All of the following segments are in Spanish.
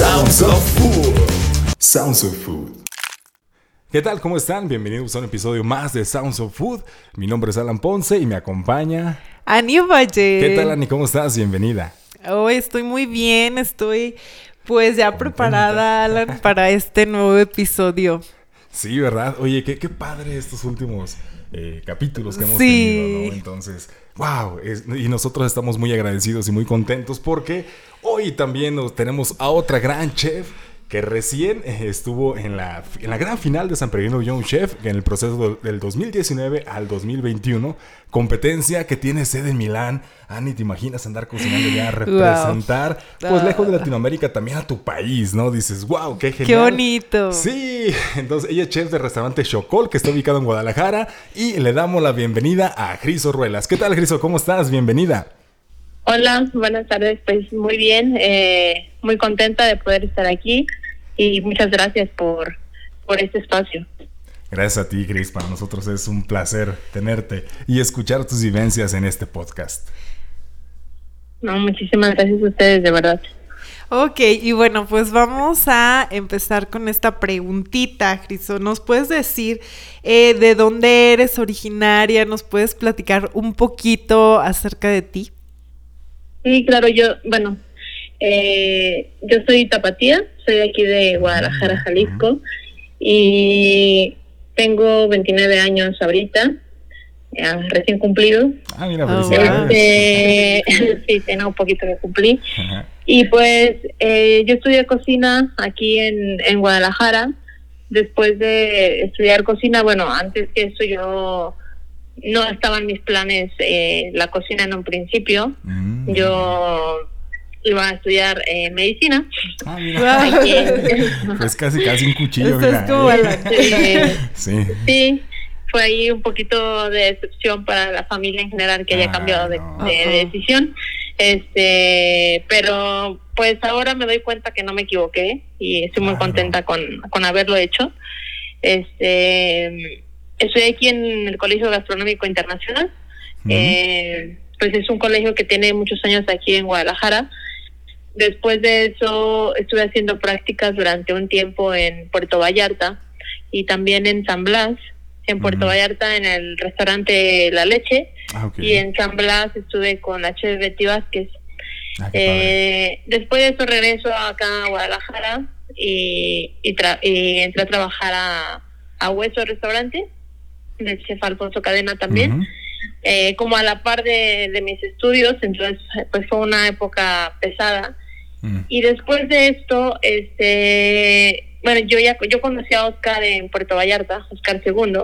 Sounds of Food. Sounds of Food. ¿Qué tal? ¿Cómo están? Bienvenidos a un episodio más de Sounds of Food. Mi nombre es Alan Ponce y me acompaña Ani Valle. ¿Qué tal, Ani? ¿Cómo estás? Bienvenida. Hoy estoy muy bien, estoy pues ya preparada, Alan, para este nuevo episodio. Sí, ¿verdad? Oye, qué, qué padre estos últimos eh, capítulos que hemos tenido, ¿no? Entonces, wow, y nosotros estamos muy agradecidos y muy contentos porque hoy también nos tenemos a otra gran chef que recién eh, estuvo en la, en la gran final de San Peregrino Young Chef en el proceso del 2019 al 2021, competencia que tiene sede en Milán. Ani, ¿te imaginas andar cocinando ya, representar, pues lejos de Latinoamérica, también a tu país, ¿no? Dices, wow, qué genial. Qué bonito. Sí, entonces ella es chef del restaurante Chocol, que está ubicado en Guadalajara, y le damos la bienvenida a Griso Ruelas. ¿Qué tal, Griso? ¿Cómo estás? Bienvenida. Hola, buenas tardes. Pues muy bien, eh, muy contenta de poder estar aquí y muchas gracias por, por este espacio. Gracias a ti, Cris. Para nosotros es un placer tenerte y escuchar tus vivencias en este podcast. No, muchísimas gracias a ustedes, de verdad. Ok, y bueno, pues vamos a empezar con esta preguntita, Criso. ¿Nos puedes decir eh, de dónde eres originaria? ¿Nos puedes platicar un poquito acerca de ti? Sí, claro, yo, bueno, eh, yo soy tapatía, soy aquí de Guadalajara, Jalisco, y tengo 29 años ahorita, recién cumplido. Ah, mira. Este, sí, tengo un poquito que cumplir. Y pues eh, yo estudié cocina aquí en, en Guadalajara. Después de estudiar cocina, bueno, antes que eso yo no estaban mis planes eh, la cocina en un principio. Mm. Yo iba a estudiar eh, medicina. Ah, mira. pues casi, casi un cuchillo. ¿eh? sí. sí. fue ahí un poquito de decepción para la familia en general que haya ah, cambiado de, decisión. Este, pero pues ahora me doy cuenta que no me equivoqué y estoy muy contenta con, con haberlo hecho. Este, estoy aquí en el Colegio Gastronómico Internacional. eh, pues es un colegio que tiene muchos años aquí en Guadalajara. Después de eso estuve haciendo prácticas durante un tiempo en Puerto Vallarta y también en San Blas, en Puerto Vallarta en el restaurante La Leche. Ah, y en San Blas estuve con la chef Betty Vázquez. Ah, eh, después de eso regreso acá a Guadalajara y, y, entré a trabajar a, a Hueso Restaurante, del chef Alfonso Cadena también. Eh, como a la par de, de, mis estudios, entonces pues fue una época pesada. Mm. Y después de esto, este, bueno, yo ya yo conocí a Oscar en Puerto Vallarta, Oscar II,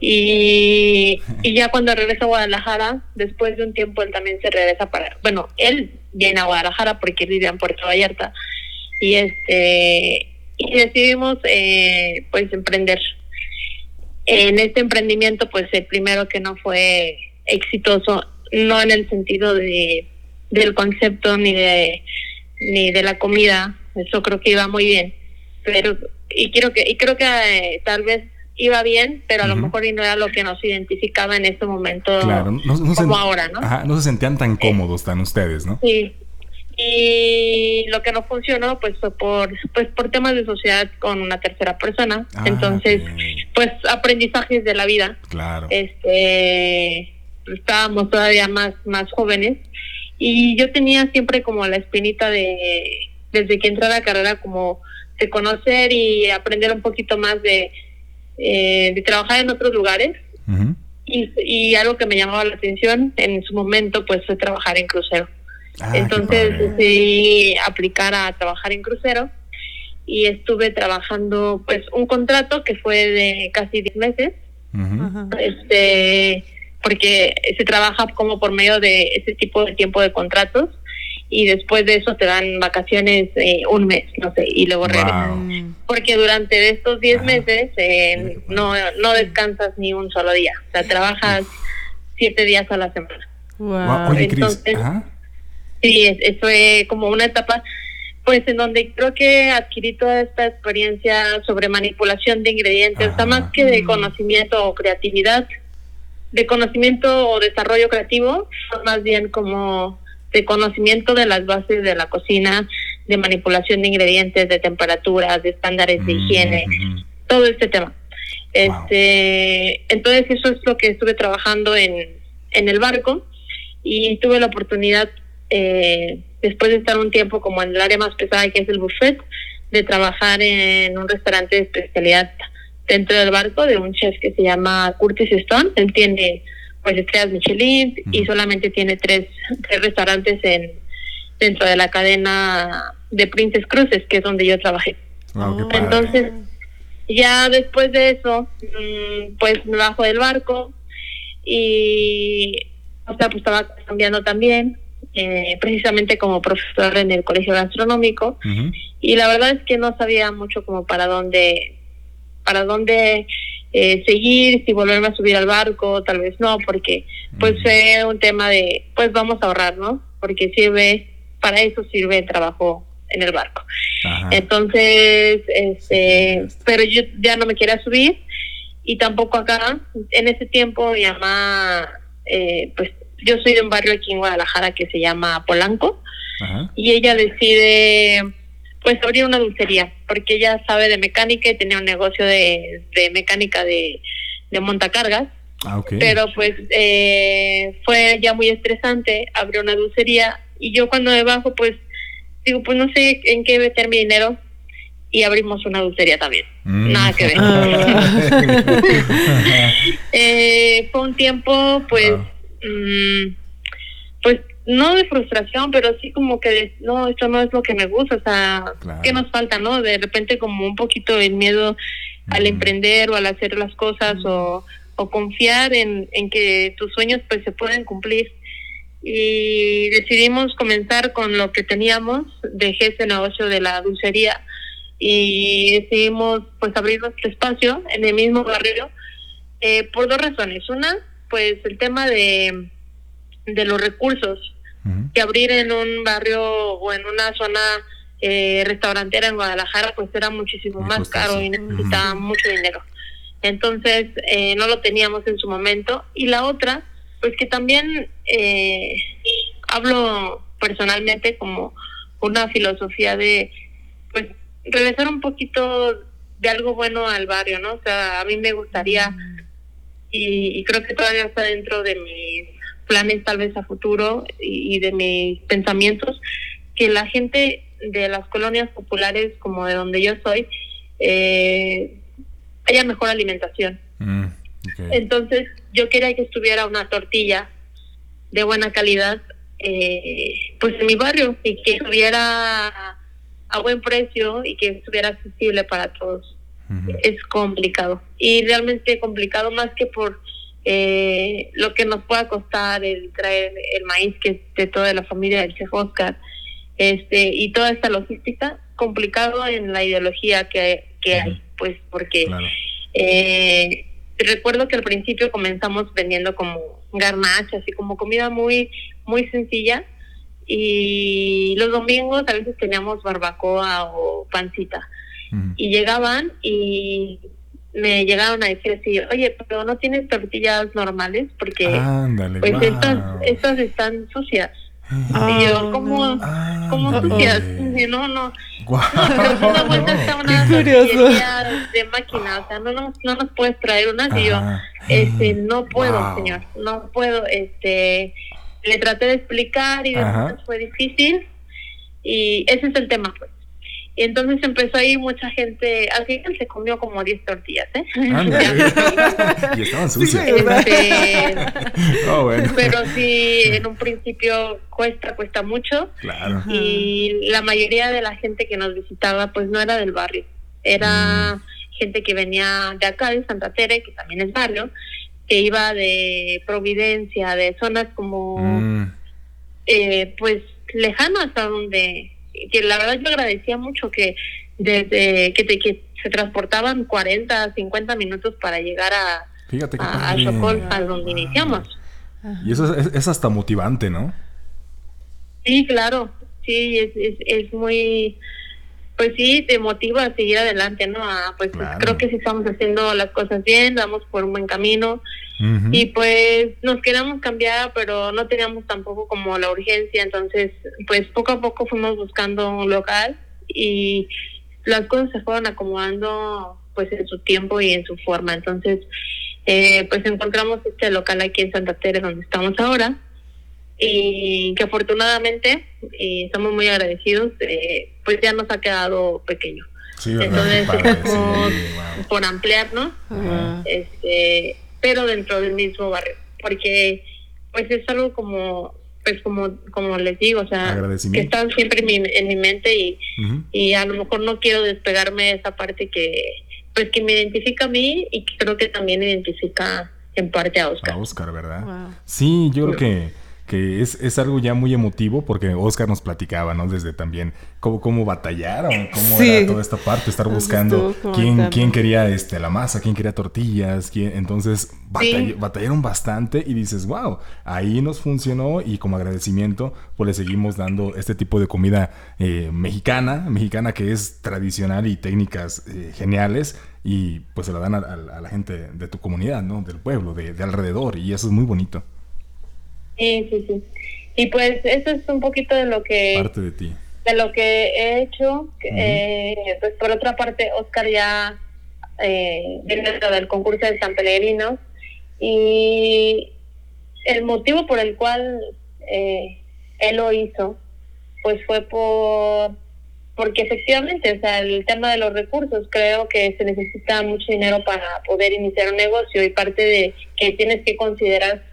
y, y ya cuando regreso a Guadalajara, después de un tiempo él también se regresa para, bueno, él viene a Guadalajara porque él vive en Puerto Vallarta, y este, y decidimos eh, pues emprender en este emprendimiento, pues el primero que no fue exitoso, no en el sentido de del concepto ni de ni de la comida, eso creo que iba muy bien, pero y creo que y creo que eh, tal vez iba bien, pero a lo mejor y no era lo que nos identificaba en este momento como ahora, ¿no? no se sentían tan cómodos tan ustedes, ¿no? Sí, y lo que no funcionó pues fue por pues por temas de sociedad con una tercera persona. Ah, entonces pues aprendizajes de la vida. Claro. Este estábamos todavía más más jóvenes. Y yo tenía siempre como la espinita de desde que entré a la carrera como de conocer y aprender un poquito más de eh, de trabajar en otros lugares. Y, y algo que me llamaba la atención en su momento pues fue trabajar en crucero Ah, Entonces decidí aplicar a trabajar en crucero y estuve trabajando pues un contrato que fue de casi 10 meses. Este porque se trabaja como por medio de ese tipo de tiempo de contratos y después de eso te dan vacaciones eh, un mes, no sé, y luego regresas. Porque durante estos 10 meses eh, no, no descansas ni un solo día, o sea, trabajas 7 días a la semana. Wow. Entonces, sí, eso fue como una etapa pues en donde creo que adquirí toda esta experiencia sobre manipulación de ingredientes, o sea, más que de conocimiento o creatividad, de conocimiento o desarrollo creativo, más bien como de conocimiento de las bases de la cocina, de manipulación de ingredientes, de temperaturas, de estándares de higiene, todo este tema. Este, entonces eso es lo que estuve trabajando en, en el barco y tuve la oportunidad eh, después de estar un tiempo como en el área más pesada que es el buffet de trabajar en un restaurante de especialidad dentro del barco de un chef que se llama Curtis Stone. Él tiene pues estrellas Michelin y solamente tiene tres, tres restaurantes en dentro de la cadena de Princess Cruises, que es donde yo trabajé. Entonces, ya después de eso, mm, pues me bajo del barco y, o sea, pues estaba cambiando también, eh, precisamente como profesor en el colegio gastronómico, y la verdad es que no sabía mucho como para dónde, para dónde eh, seguir, si volverme a subir al barco, tal vez no, porque pues fue un tema de, pues vamos a ahorrar, ¿no? Porque sirve, para eso sirve el trabajo en el barco. Entonces, este, pero yo ya no me quería subir y tampoco acá. En ese tiempo mi mamá, eh, pues yo soy de un barrio aquí en Guadalajara que se llama Polanco y ella decide pues abrir una dulcería porque ella sabe de mecánica y tenía un negocio de, mecánica de, de montacargas. Ah, pero pues eh, fue ya muy estresante, abrió una dulcería y yo cuando me bajo pues digo, pues no sé en qué meter mi dinero y abrimos una dulcería también. Mm. Nada que ver. Ah. eh, fue un tiempo, pues, mm, pues no de frustración, pero sí como que no, esto no es lo que me gusta, o sea, ¿qué nos falta, no? De repente como un poquito el miedo al emprender o al hacer las cosas o, o confiar en, en que tus sueños pues se pueden cumplir y decidimos comenzar con lo que teníamos, dejé ese negocio de la dulcería y decidimos pues abrir nuestro espacio en el mismo barrio eh, por dos razones. Una, pues el tema de, de los recursos, que abrir en un barrio o en una zona eh, restaurantera en Guadalajara pues era muchísimo más caro y necesitaba mucho dinero. Entonces eh, no lo teníamos en su momento. Y la otra, pues que también eh, hablo personalmente como una filosofía de, pues, regresar un poquito de algo bueno al barrio, ¿no? O sea, a mí me gustaría, y, creo que todavía está dentro de mis planes tal vez a futuro y, de mis pensamientos, que la gente de las colonias populares como de donde yo soy, eh, haya mejor alimentación. Mm. Entonces yo quería que estuviera una tortilla de buena calidad eh, pues en mi barrio y que estuviera a buen precio y que estuviera accesible para todos. Es complicado. Y realmente complicado más que por eh, lo que nos pueda costar el traer el maíz que es de toda la familia del chef Oscar este y toda esta logística complicado en la ideología que, que hay pues porque eh, recuerdo que al principio comenzamos vendiendo como garnachas y como comida muy muy sencilla y los domingos a veces teníamos barbacoa o pancita y llegaban y me llegaron a decir así, oye, pero no tienes tortillas normales porque pues estas, estas están sucias. y yo, ¿cómo, ah, ¿cómo sucias? no, no. Pero una vuelta está una de máquina, o sea, no nos, no nos puedes traer unas. Y yo, este, no puedo, señor, no puedo, este, le traté de explicar y después fue difícil. Y ese es el tema, pues. Y entonces empezó ahí mucha gente, al final se comió como 10 tortillas, ¿eh? y estaban sucias. Este, oh, pero sí, en un principio cuesta, cuesta mucho. Claro. Y la mayoría de la gente que nos visitaba, pues no era del barrio. Era mm. gente que venía de acá, de Santa Tere, que también es barrio, que iba de Providencia, de zonas como, mm. eh, pues, lejanas a donde que la verdad yo agradecía mucho que desde que, te, que se transportaban 40, 50 minutos para llegar a, Fíjate a, a, donde iniciamos. Y eso es, hasta motivante, ¿no? Sí, claro, sí, es, es, es muy pues sí, te motiva a seguir adelante, ¿no? pues creo que sí estamos haciendo las cosas bien, vamos por un buen camino. Y pues nos queríamos cambiar, pero no teníamos tampoco como la urgencia, entonces pues poco a poco fuimos buscando un local y las cosas se fueron acomodando pues en su tiempo y en su forma. Entonces, eh, pues encontramos este local aquí en Santa Teresa donde estamos ahora. Y que afortunadamente y estamos muy agradecidos, eh, pues ya nos ha quedado pequeño. Entonces, por ampliarnos, este, pero dentro del mismo barrio, porque pues es algo como pues como como les digo, o sea, que está siempre en mi, en mi mente y, y a lo mejor no quiero despegarme de esa parte que pues que me identifica a mí y que creo que también identifica en parte a Oscar. A Oscar, ¿verdad? Sí, yo creo que que es, es, algo ya muy emotivo porque Oscar nos platicaba, ¿no? Desde también cómo, cómo batallaron, cómo era toda esta parte, estar buscando quién, quién quería este, la masa, quién quería tortillas, quién, entonces batallaron bastante y dices, wow, ahí nos funcionó y como agradecimiento pues le seguimos dando este tipo de comida eh, mexicana, mexicana que es tradicional y técnicas eh, geniales y pues se la dan a, la gente de tu comunidad, ¿no? Del pueblo, de alrededor y eso es muy bonito. Sí, sí, sí. Y pues eso es un poquito de lo que... Parte de ti. De lo que he hecho. eh, pues por otra parte, Oscar ya eh, viene del concurso de San Pellegrino y el motivo por el cual eh, él lo hizo, pues fue por porque efectivamente, o sea, el tema de los recursos, creo que se necesita mucho dinero para poder iniciar un negocio y parte de que tienes que considerar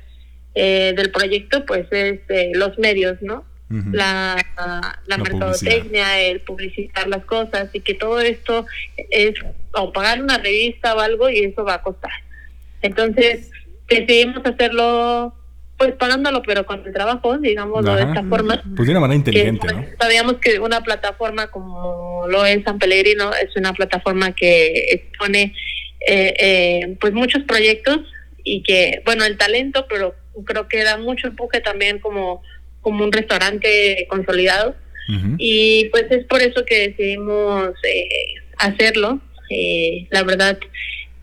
eh, del proyecto, pues es eh, los medios, ¿no? La, la, mercadotecnia, el publicitar las cosas y que todo esto es o pagar una revista o algo y eso va a costar. Entonces decidimos hacerlo pues pagándolo pero con el trabajo, digámoslo de esta forma. Pues de una manera inteligente, ¿no? Sabíamos que una plataforma como lo es San Pellegrino es una plataforma que expone eh, eh, pues muchos proyectos y que, bueno, el talento, pero creo que da mucho empuje también como, como un restaurante consolidado. Y pues es por eso que decidimos eh, hacerlo. Eh, la verdad,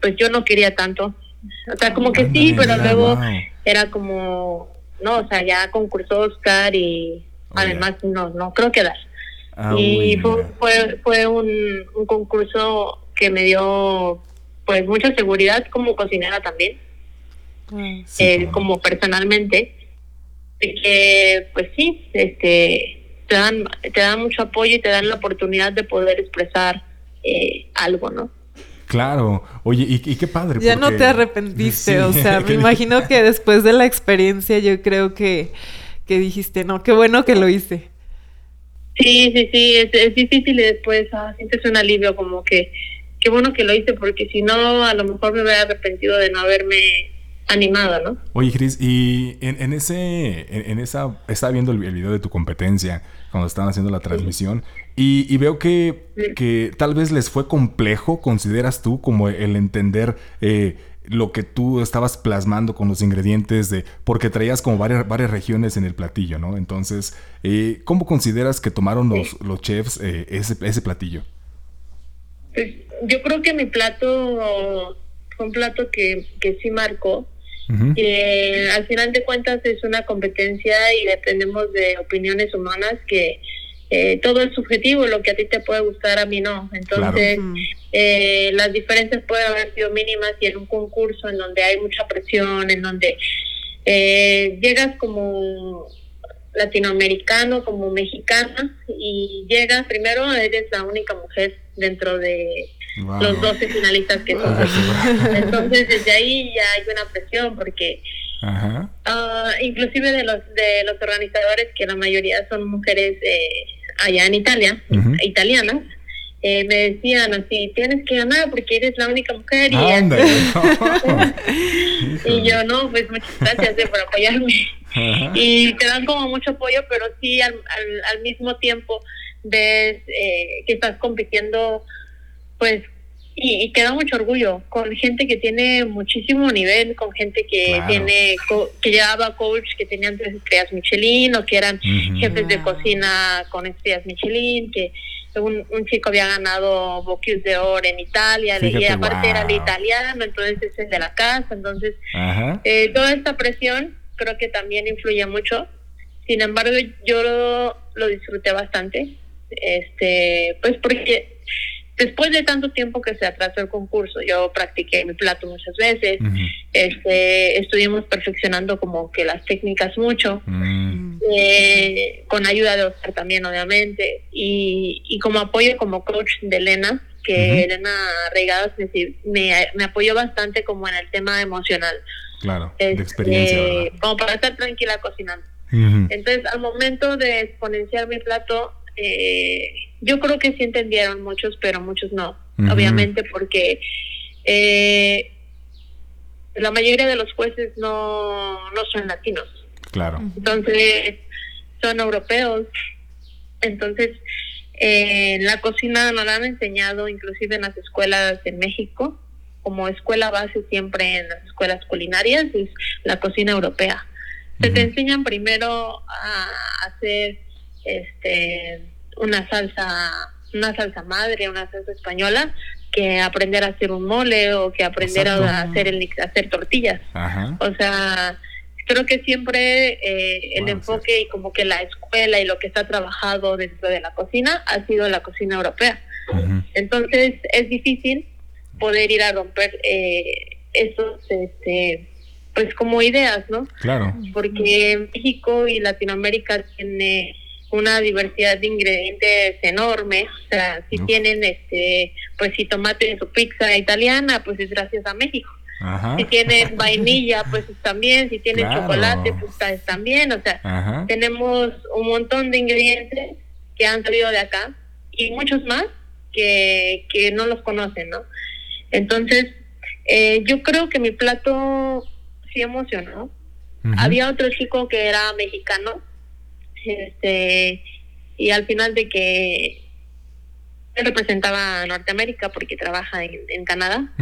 pues yo no quería tanto. O sea, como que sí, pero luego era como, no, o sea, ya concursó Oscar y además no, no creo que dar. Ah, y fue, fue, fue un, un concurso que me dio pues mucha seguridad como cocinera también eh, como personalmente, de que pues sí, este, te dan, te dan mucho apoyo y te dan la oportunidad de poder expresar eh, algo, ¿no? Claro, oye, y, qué padre. Ya no te arrepentiste, o sea, me imagino que después de la experiencia yo creo que, que dijiste, no, qué bueno que lo hice. Sí, sí, sí, es, difícil y después ah, sientes un alivio como que, qué bueno que lo hice porque si no, a lo mejor me hubiera arrepentido de no haberme animado, ¿no? Oye, Cris, y en, ese, en, esa, estaba viendo el, video de tu competencia cuando estaban haciendo la transmisión y, veo que, que, tal vez les fue complejo, consideras tú, como el entender eh, lo que tú estabas plasmando con los ingredientes de, porque traías como varias, varias regiones en el platillo, ¿no? Entonces, eh, ¿cómo consideras que tomaron los, los chefs eh, ese, ese platillo? Pues yo creo que mi plato fue un plato que, que sí marcó que al final de cuentas es una competencia y dependemos de opiniones humanas que eh, todo es subjetivo, lo que a ti te puede gustar, a mí no. Entonces, eh, las diferencias pueden haber sido mínimas y en un concurso en donde hay mucha presión, en donde eh, llegas como latinoamericano, como mexicana, y llegas, primero eres la única mujer dentro de los 12 finalistas que son. Entonces desde ahí ya hay una presión porque ah, inclusive de los de los organizadores que la mayoría son mujeres eh, allá en Italia, italianas. Eh, me decían así, tienes que ganar porque eres la única mujer. Y, y yo, no, pues muchas gracias eh, por apoyarme. Y te dan como mucho apoyo, pero sí al, al, mismo tiempo ves que estás compitiendo pues y, y, da mucho orgullo con gente que tiene muchísimo nivel, con gente que tiene que llevaba coach que tenían tres estrellas Michelin o que eran jefes de cocina con estrellas Michelin, que un, chico había ganado Bocuse de Oro en Italia, y aparte era el italiano, entonces es el de la casa, entonces eh, toda esta presión creo que también influye mucho. Sin embargo, yo lo, disfruté bastante, este, pues porque después de tanto tiempo que se atrasó el concurso, yo practiqué mi plato muchas veces, este, estuvimos perfeccionando como que las técnicas mucho, mm. eh, con ayuda de Oscar también, obviamente, y, y como apoyo como coach de Elena, que Elena Regadas me, me, apoyó bastante como en el tema emocional. Claro, de este, experiencia. Como para estar tranquila cocinando. Entonces, al momento de exponenciar mi plato, eh, yo creo que sí entendieron muchos, pero muchos no, obviamente porque eh, la mayoría de los jueces no, no son latinos. Claro. Entonces, son europeos. Entonces, eh, la cocina nos la han enseñado inclusive en las escuelas en México, como escuela base siempre en las escuelas culinarias, es la cocina europea. Se te enseñan primero a hacer este una salsa una salsa madre, una salsa española, que aprender a hacer un mole o que aprender a hacer el hacer tortillas. O sea, creo que siempre eh, el enfoque y como que la escuela y lo que está trabajado dentro de la cocina ha sido la cocina europea. Entonces es difícil poder ir a romper eh, esos, este, pues como ideas, ¿no? Claro. Porque México y Latinoamérica tiene una diversidad de ingredientes enorme, o sea, si tienen este, pues si tomate en su pizza italiana, pues es gracias a México. Si tienen vainilla, pues también, si tienen chocolate, pues también, o sea, tenemos un montón de ingredientes que han salido de acá y muchos más que, que no los conocen, ¿no? Entonces, eh, yo creo que mi plato sí emocionó. Había otro chico que era mexicano, este, y al final de que él representaba a Norteamérica porque trabaja en, Canadá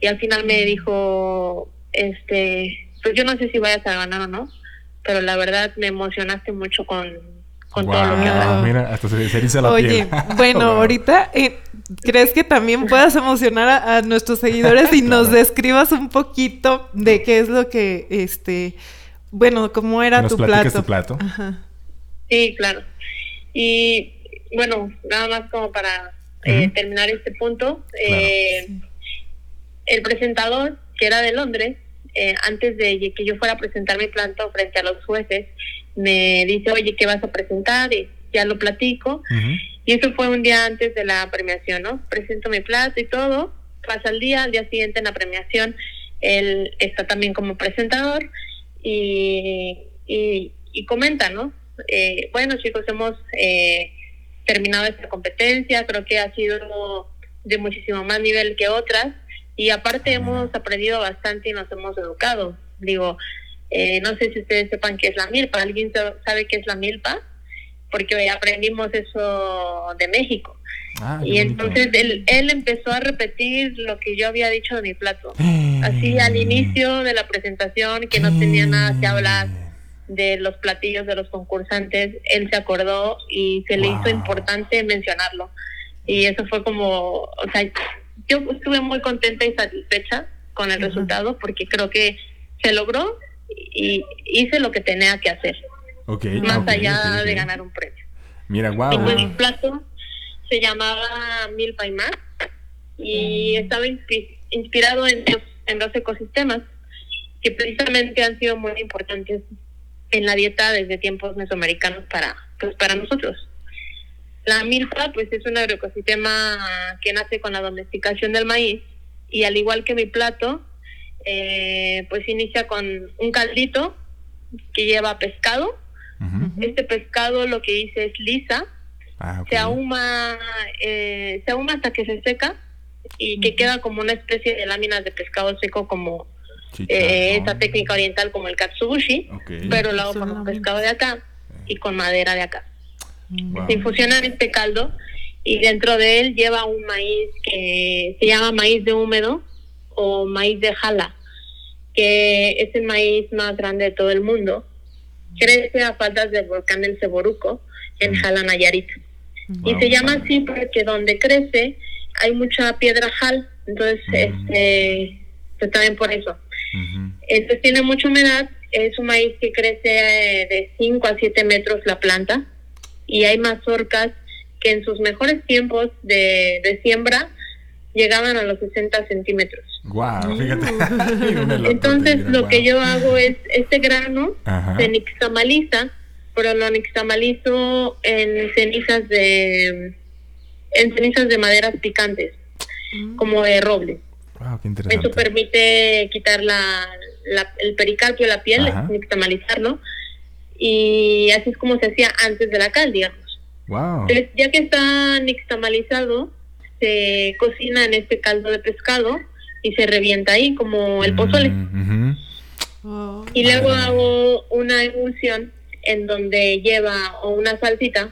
y al final me dijo este pues yo no sé si vayas a ganar o no pero la verdad me emocionaste mucho con, con todo lo que hablas. Mira, hasta se, se la Oye, bueno, ahorita eh, ¿crees que también puedas emocionar a, nuestros seguidores y nos describas un poquito de qué es lo que, este, bueno, cómo era tu plato? tu plato. Sí, claro. Y bueno, nada más como para eh, terminar este punto. Eh, el presentador, que era de Londres, eh, antes de que yo fuera a presentar mi plato frente a los jueces, me dice, oye, ¿qué vas a presentar? Y ya lo platico. Y eso fue un día antes de la premiación, ¿no? Presento mi plato y todo. Pasa el día, al día siguiente en la premiación, él está también como presentador y, y, y comenta, ¿no? Bueno, chicos, hemos terminado esta competencia, creo que ha sido de muchísimo más nivel que otras y aparte hemos aprendido bastante y nos hemos educado. Digo, eh, no sé si ustedes sepan qué es la milpa, ¿alguien sabe qué es la milpa? Porque aprendimos eso de México. Ah, y entonces él, él empezó a repetir lo que yo había dicho de mi plato. Así al inicio de la presentación, que no tenía nada que hablar de los platillos de los concursantes, él se acordó y se le hizo importante mencionarlo. Y eso fue como, o sea, yo estuve muy contenta y satisfecha con el resultado porque creo que se logró y hice lo que tenía que hacer. más allá de ganar un premio. Mira, wow. Y pues mi plato se llamaba Milpa y más y estaba inspirado en en dos ecosistemas que precisamente han sido muy importantes en la dieta desde tiempos mesoamericanos para, pues, para nosotros. La milpa, pues es un agroecosistema que nace con la domesticación del maíz y al igual que mi plato, eh, pues inicia con un caldito que lleva pescado. Este pescado lo que dice es lisa, ah, se ahuma, eh, se ahuma hasta que se seca y que queda como una especie de láminas de pescado seco como eh, esa técnica oriental como el katsubushi, pero lo hago con pescado de acá y con madera de acá. Se infusionan este caldo y dentro de él lleva un maíz que se llama maíz de húmedo o maíz de jala, que es el maíz más grande de todo el mundo. Crece a faldas del volcán del Ceboruco en Jala Nayarit. y se llama así porque donde crece hay mucha piedra jal, entonces este pues también por eso. Entonces tiene mucha humedad, es un maíz que crece eh, de 5 a 7 metros la planta y hay mazorcas que en sus mejores tiempos de, de siembra llegaban a los 60 centímetros. Wow, fíjate. Entonces lo que yo hago es este grano se nixtamaliza, pero lo nixtamalizo en cenizas de en cenizas de maderas picantes, mm. como de roble. Wow, qué interesante. Eso permite quitar la, el pericarpio, la piel, nixtamalizarlo, y así es como se hacía antes de la cal, digamos. Wow. Entonces, ya que está nixtamalizado, se cocina en este caldo de pescado y se revienta ahí como el pozole. Mm, y luego hago una emulsión en donde lleva, o una salsita,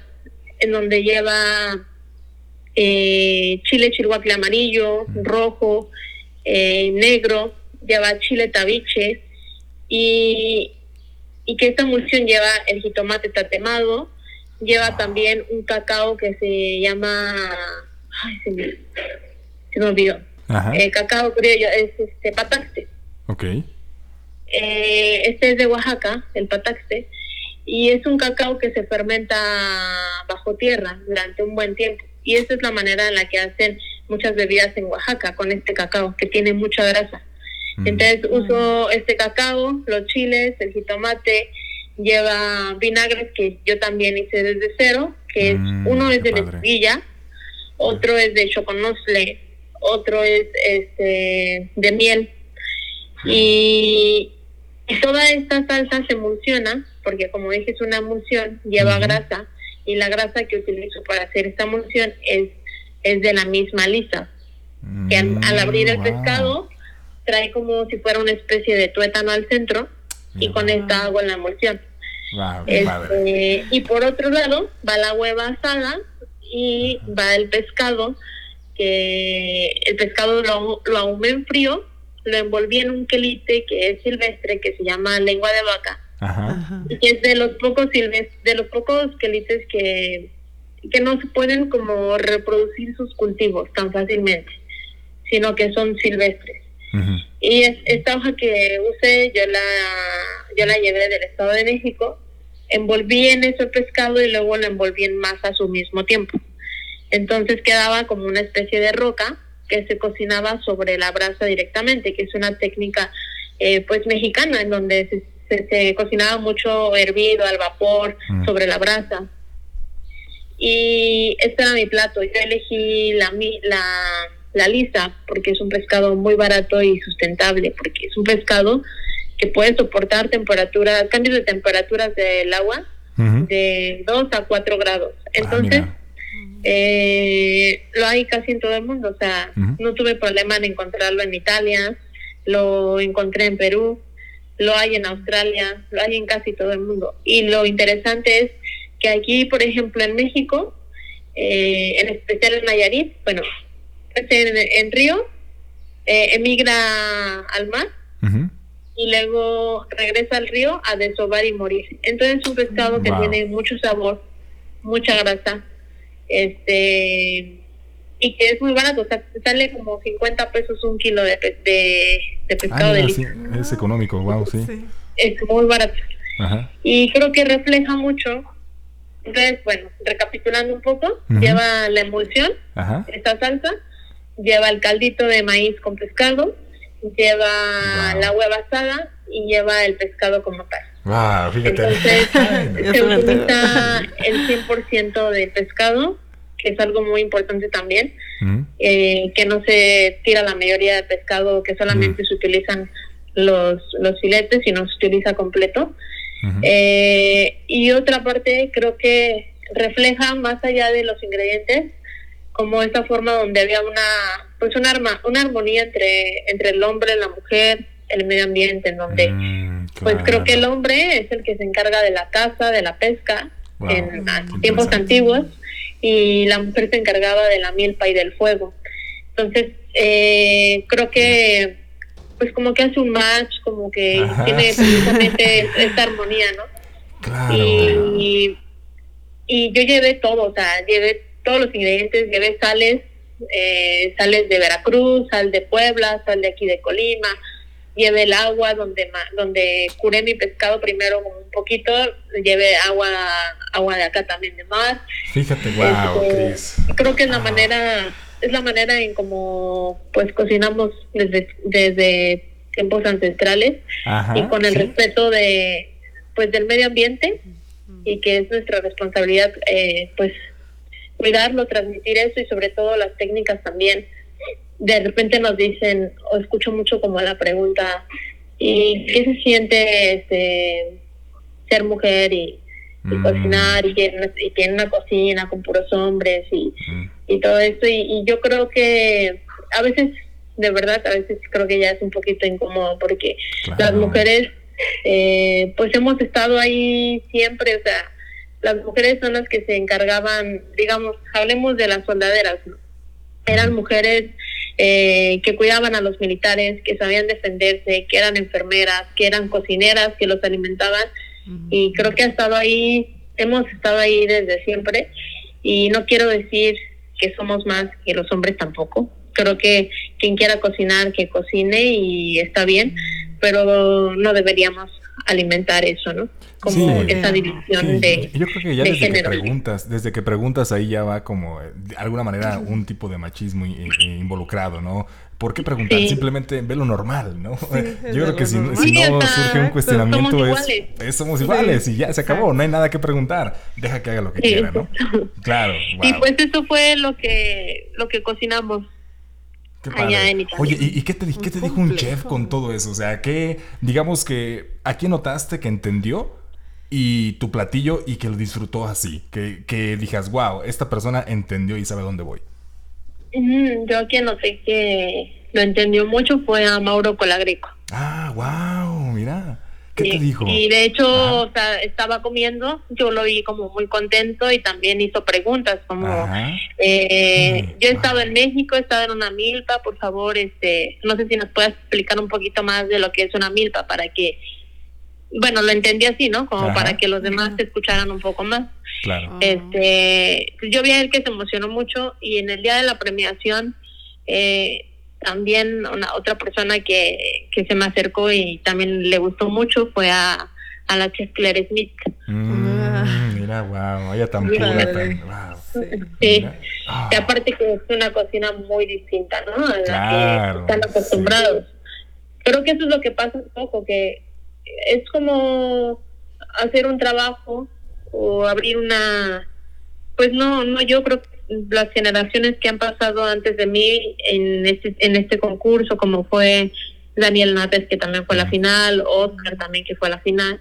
en donde lleva eh, chile chihuahua amarillo, rojo, eh, negro, lleva chile tabiche y, y que esta emulsión lleva el jitomate tatemado, lleva también un cacao que se llama, ay, se me, se me olvidó, eh, cacao criollo, es este pataxte. Ok. Eh, este es de Oaxaca, el pataxte, y es un cacao que se fermenta bajo tierra durante un buen tiempo. Y esa es la manera en la que hacen muchas bebidas en Oaxaca con este cacao, que tiene mucha grasa. Mm. Entonces uso este cacao, los chiles, el jitomate, lleva vinagres que yo también hice desde cero, que es mm, uno es de mezquilla, otro es de choconosle, otro es este de miel. Y, toda esta salsa se emulsiona, porque como dije es una emulsión, lleva grasa, y la grasa que utilizo para hacer esta emulsión es, es de la misma lisa. Que al, mm, abrir el pescado trae como si fuera una especie de tuétano al centro y con esta hago la emulsión. Este, y por otro lado va la hueva asada y va el pescado, que el pescado lo, lo ahumé en frío, lo envolví en un quelite que es silvestre, que se llama lengua de vaca Ajá. Y es de los pocos de los pocos quelites que, que no se pueden como reproducir sus cultivos tan fácilmente, sino que son silvestres. Y es, esta hoja que usé, yo la, yo la llevé del Estado de México, envolví en ese pescado y luego lo envolví en masa a su mismo tiempo. Entonces quedaba como una especie de roca que se cocinaba sobre la brasa directamente, que es una técnica eh, pues mexicana en donde se se, cocinaba mucho hervido al vapor mm. sobre la brasa. Y este era mi plato. Yo elegí la, la, la lisa porque es un pescado muy barato y sustentable, porque es un pescado que puede soportar temperaturas, cambios de temperaturas del agua de 2 a 4 grados. Ah, Entonces, eh, lo hay casi en todo el mundo. O sea, no tuve problema en encontrarlo en Italia, lo encontré en Perú, lo hay en Australia, lo hay en casi todo el mundo. Y lo interesante es que aquí, por ejemplo, en México, eh, en especial en Nayarit, bueno, en, Río, eh, emigra al mar y luego regresa al río a desovar y morir. Entonces es un pescado que tiene mucho sabor, mucha grasa, este y que es muy barato, o sea, sale como 50 pesos un kilo de, de, pescado de Es económico, wow, sí. Es muy barato. Y creo que refleja mucho. Entonces, bueno, recapitulando un poco, lleva la emulsión, esta salsa, lleva el caldito de maíz con pescado, lleva la hueva asada y lleva el pescado como tal. Wow, fíjate. Entonces, se utiliza el 100% de pescado que es algo muy importante también, eh, que no se tira la mayoría de pescado, que solamente se utilizan los, los filetes y no se utiliza completo. Eh, y otra parte creo que refleja más allá de los ingredientes como esta forma donde había una pues una arma, una armonía entre entre el hombre, la mujer, el medio ambiente, en donde mm, pues creo que el hombre es el que se encarga de la caza, de la pesca en tiempos antiguos y la mujer se encargaba de la milpa y del fuego. Entonces, eh, creo que pues como que hace un match, como que tiene precisamente esta armonía, ¿no? Claro. Y, y, yo llevé todo, o sea, llevé todos los ingredientes, llevé sales, eh, sales de Veracruz, sal de Puebla, sal de aquí de Colima, llevé el agua donde donde curé mi pescado primero un poquito, llevé agua agua de acá también de mar. Fíjate, wow, este, Creo que es la manera es la manera en como pues cocinamos desde desde tiempos ancestrales y con el respeto de pues del medio ambiente y que es nuestra responsabilidad eh, pues cuidarlo, transmitir eso y sobre todo las técnicas también. De repente nos dicen, o escucho mucho como la pregunta, ¿y qué se siente este, ser mujer y, mm. cocinar y tiene, y una cocina con puros hombres y, mm. y todo esto? Y, yo creo que a veces, de verdad, a veces creo que ya es un poquito incómodo porque las mujeres eh, pues hemos estado ahí siempre, o sea, las mujeres son las que se encargaban, digamos, hablemos de las soldaderas, eran mujeres eh, que cuidaban a los militares, que sabían defenderse, que eran enfermeras, que eran cocineras, que los alimentaban. Y creo que ha estado ahí, hemos estado ahí desde siempre. Y no quiero decir que somos más que los hombres tampoco. Creo que quien quiera cocinar, que cocine y está bien, pero no deberíamos alimentar eso, ¿no? Como esa división de. Yo creo que ya desde que preguntas, desde que preguntas ahí ya va como de alguna manera un tipo de machismo involucrado, ¿no? ¿Por qué preguntar? Simplemente ve lo normal, ¿no? Yo creo que si, no surge un cuestionamiento somos es, somos iguales y ya se acabó, no hay nada que preguntar. Deja que haga lo que quiera, ¿no? Claro. Y pues eso fue lo que lo que cocinamos Oye, ¿y, qué te, qué te dijo un chef con todo eso? O sea, ¿qué, digamos que, ¿a quién notaste que entendió y tu platillo y que lo disfrutó así? Que, que dijas, wow, esta persona entendió y sabe dónde voy. Yo quien noté que lo entendió mucho fue a Mauro Colagrico. Ah, wow, mira. ¿Qué te dijo? Y de hecho, o sea, estaba comiendo, yo lo vi como muy contento y también hizo preguntas como, eh, yo he estado en México, he estado en una milpa, por favor, este, no sé si nos puedes explicar un poquito más de lo que es una milpa para que, bueno, lo entendí así, ¿no? Como para que los demás te escucharan un poco más. Claro. Este, yo vi a él que se emocionó mucho y en el día de la premiación, eh, también una otra persona que, que se me acercó y también le gustó mucho fue a, a la chef Claire Smith. Mm, mira, wow, ella tan pura, Sí, ah. y aparte que es una cocina muy distinta, ¿no? A la que están acostumbrados. Creo que eso es lo que pasa un poco, que es como hacer un trabajo o abrir una, pues no, no, yo creo que las generaciones que han pasado antes de mí en este, en este concurso, como fue Daniel Nates, que también fue la final, Oscar también, que fue la final,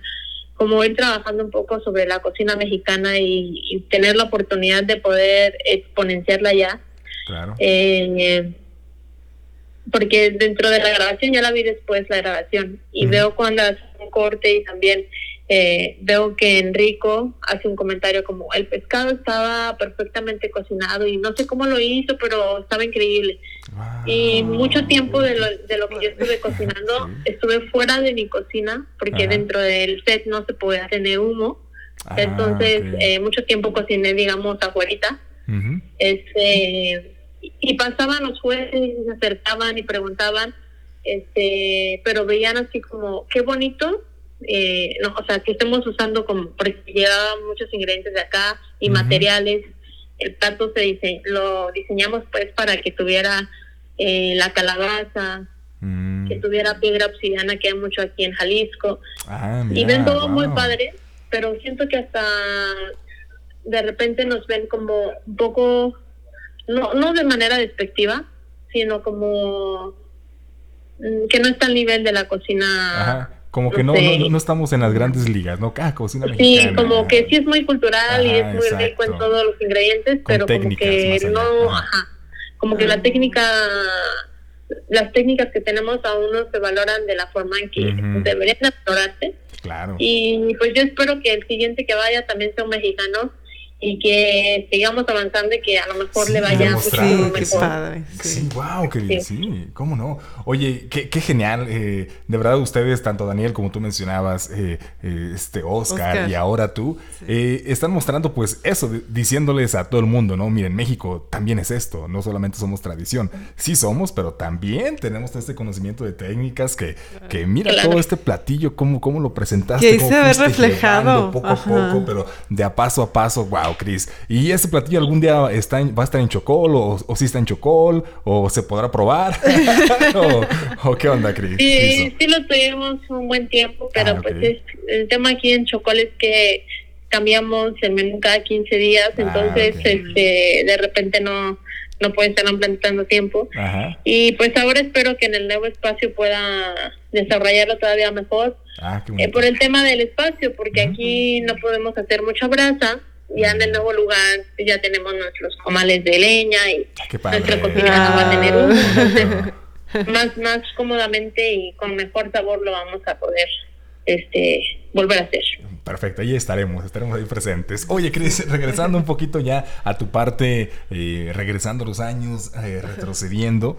como ir trabajando un poco sobre la cocina mexicana y, tener la oportunidad de poder exponenciarla ya. Claro. Eh, porque dentro de la grabación ya la vi después la grabación y veo cuando hace un corte y también eh, veo que Enrico hace un comentario como el pescado estaba perfectamente cocinado y no sé cómo lo hizo, pero estaba increíble. Y mucho tiempo de lo, de lo que yo estuve cocinando, estuve fuera de mi cocina porque dentro del set no se podía tener humo. Ah, Entonces, eh, mucho tiempo cociné, digamos, afuera. este, y pasaban los jueces y se acercaban y preguntaban, este, pero veían así como, qué bonito eh, no, o sea, que estemos usando como, porque llevaba muchos ingredientes de acá y materiales. El plato se dice, lo diseñamos pues para que tuviera eh, la calabaza, mm. que tuviera piedra obsidiana, que hay mucho aquí en Jalisco. Ah, y ven todo muy padre, pero siento que hasta de repente nos ven como un poco, no, no de manera despectiva, sino como mm, que no está al nivel de la cocina. Como que no, no, estamos en las grandes ligas, ¿no? Ah, cocina mexicana. Sí, como que sí es muy cultural y es muy rico en todos los ingredientes, pero como que no, ajá, como que la técnica, las técnicas que tenemos aún no se valoran de la forma en que deberían valorarse. Claro. Y pues yo espero que el siguiente que vaya también sea un mexicano y que sigamos avanzando y que a lo mejor le vaya mucho mejor. sí. wow, que sí. cómo no. Oye, qué, qué genial. Eh, de verdad, ustedes, tanto Daniel como tú mencionabas, eh, eh, este Oscar, y ahora tú, están mostrando pues eso, diciéndoles a todo el mundo, ¿no? Miren, México también es esto, no solamente somos tradición. Sí somos, pero también tenemos este conocimiento de técnicas que, que mira todo este platillo, cómo, cómo lo presentaste. Que se ve reflejado. Poco a poco, pero de a paso a paso, wow, Cris. ¿Y ese platillo algún día está va a estar en Chocol o, o si está en Chocol o se podrá probar? o, qué onda, Cris? Sí, sí lo tuvimos un buen tiempo, pero ah, pues el tema aquí en Chocol es que cambiamos el menú cada 15 días, ah, entonces este de repente no no puede estar tanto tiempo. Y pues ahora espero que en el nuevo espacio pueda desarrollarlo todavía mejor. Ah, eh, por el tema del espacio, porque aquí no podemos hacer mucha brasa. Ya en el nuevo lugar ya tenemos nuestros comales de leña y nuestra cocina no va a tener uno. más, más cómodamente y con mejor sabor lo vamos a poder este volver a hacer. Perfecto, ahí estaremos, estaremos ahí presentes. Oye, Cris, regresando un poquito ya a tu parte, eh, regresando los años, eh, retrocediendo.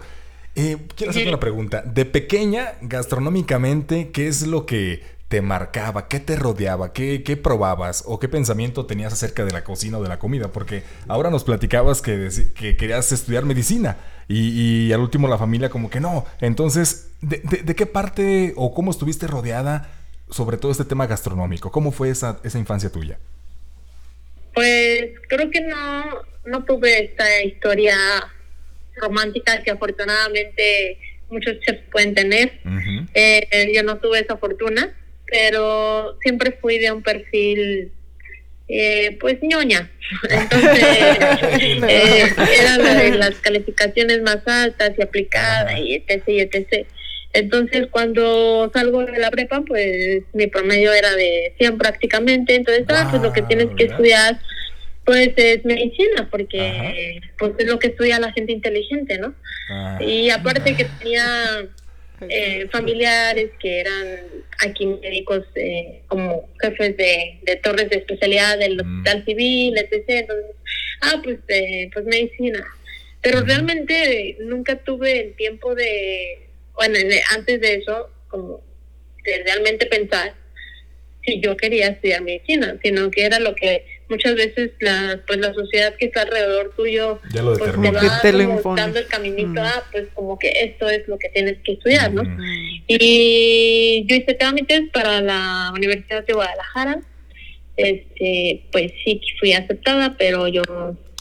Eh, quiero hacerte una pregunta. De pequeña, gastronómicamente, ¿qué es lo que te marcaba? ¿Qué te rodeaba? ¿Qué, ¿Qué, probabas? ¿O qué pensamiento tenías acerca de la cocina o de la comida? Porque ahora nos platicabas que, que querías estudiar medicina y, al último la familia como que no. Entonces, ¿de, de qué parte o cómo estuviste rodeada sobre todo este tema gastronómico. ¿Cómo fue esa, esa infancia tuya? Pues creo que no, no tuve esta historia romántica que afortunadamente muchos chefs pueden tener. Eh, yo no tuve esa fortuna, pero siempre fui de un perfil eh, pues ñoña. Entonces, eh, era de las calificaciones más altas y aplicadas y etc. y etc. Entonces, cuando salgo de la prepa, pues mi promedio era de 100 prácticamente. Entonces, ah, pues lo que tienes que estudiar, pues es medicina, porque pues es lo que estudia la gente inteligente, ¿no? Ah. y aparte que tenía eh, familiares que eran aquí médicos eh, como jefes de, de, torres de especialidad del mm. hospital civil, etc. Entonces, ah, pues, eh, pues medicina. Pero realmente nunca tuve el tiempo de bueno, antes de eso, como de realmente pensar si yo quería estudiar medicina, sino que era lo que muchas veces la pues la sociedad que está alrededor tuyo ya lo pues, te va dando el caminito, ah, pues como que esto es lo que tienes que estudiar, ¿no? Y yo hice trámites para la Universidad de Guadalajara, este, pues sí fui aceptada, pero yo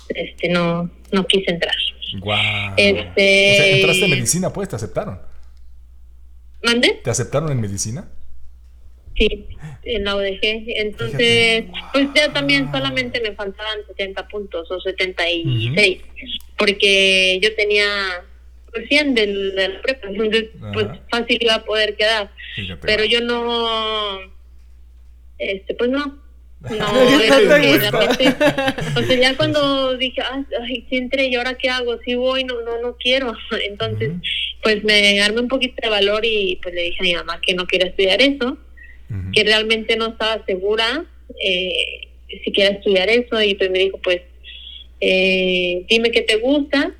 este no no quise entrar. Wow. Este, o sea, entraste en medicina, pues, te aceptaron. ¿Mande? ¿Te aceptaron en medicina? Sí, en la ODG. Entonces, pues ya también solamente me faltaban 70 puntos o 76, porque yo tenía 100 del, del prepa, entonces pues fácil iba a poder quedar. Pero yo no, este, pues no. No, entonces ya cuando dije, ay, si entré y ahora qué hago, si voy, no, no, no quiero. Entonces, pues me armé un poquito de valor y pues le dije a mi mamá que no quería estudiar eso, que realmente no estaba segura eh, si quería estudiar eso y pues me dijo pues eh, dime qué te gusta,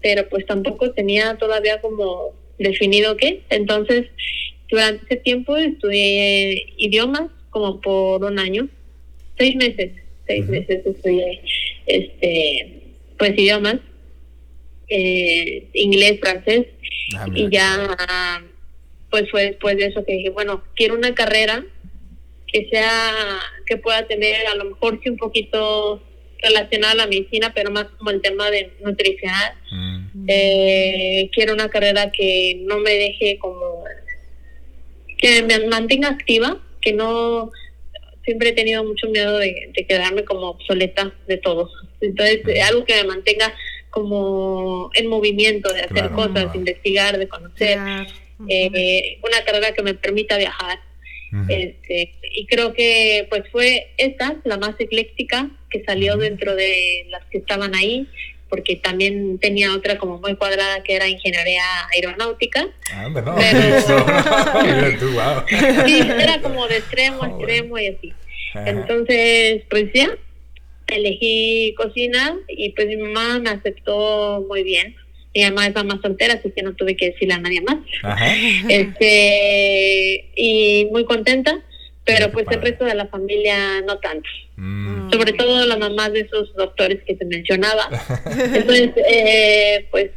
pero pues tampoco tenía todavía como definido qué. Entonces durante ese tiempo estudié idiomas como por un año, seis meses, seis meses estudié este pues idiomas eh, inglés, francés, ah, y ya pues fue después de eso que dije, bueno, quiero una carrera que sea, que pueda tener a lo mejor sí un poquito relacionada a la medicina, pero más como el tema de nutrición. Mm. Eh, quiero una carrera que no me deje como, que me mantenga activa, que no, siempre he tenido mucho miedo de, de quedarme como obsoleta de todo. Entonces, algo que me mantenga como en movimiento de hacer cosas, investigar, de conocer, eh, una carrera que me permita viajar. este, y creo que pues fue esta, la más ecléctica, que salió dentro de las que estaban ahí, porque también tenía otra como muy cuadrada que era ingeniería aeronáutica. Ah, no. sí, era como de extremo a extremo y así. Entonces, pues ya, elegí cocina y pues mi mamá me aceptó muy bien. Mi mamá es mamá soltera, así que no tuve que decirle a nadie más. Este, y muy contenta, pero pues el resto de la familia no tanto. Mm. Sobre todo la mamá de esos doctores que se mencionaba. Entonces, eh, pues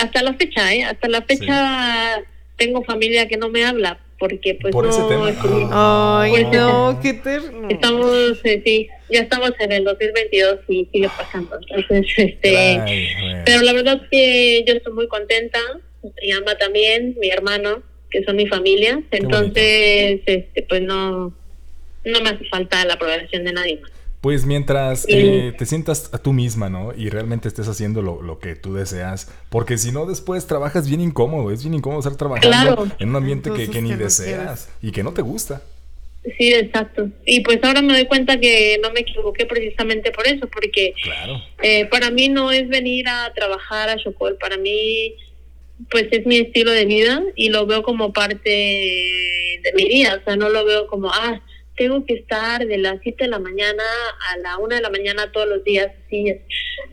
hasta la fecha, ¿eh? Hasta la fecha tengo familia que no me habla porque pues por no, ese tema. Ay, no, qué terno. Estamos, eh, sí, ya estamos en el 2022 y sigue pasando. Entonces, este, pero la verdad es que yo estoy muy contenta. Mi ama también, mi hermano, que son mi familia. Entonces, este, pues no, no me hace falta la aprobación de nadie más. Pues mientras eh, te sientas a tú misma, ¿no? Y realmente estés haciendo lo, que tú deseas. Porque si no, después trabajas bien incómodo. Es bien incómodo estar trabajando en un ambiente que, ni deseas y que no te gusta. Sí, exacto. Y pues ahora me doy cuenta que no me equivoqué precisamente por eso, porque eh, para mí no es venir a trabajar a Chocol, para mí pues es mi estilo de vida y lo veo como parte de mi vida, o sea, no lo veo como, ah, tengo que estar de las 7 de la mañana a la 1 de la mañana todos los días. Sí,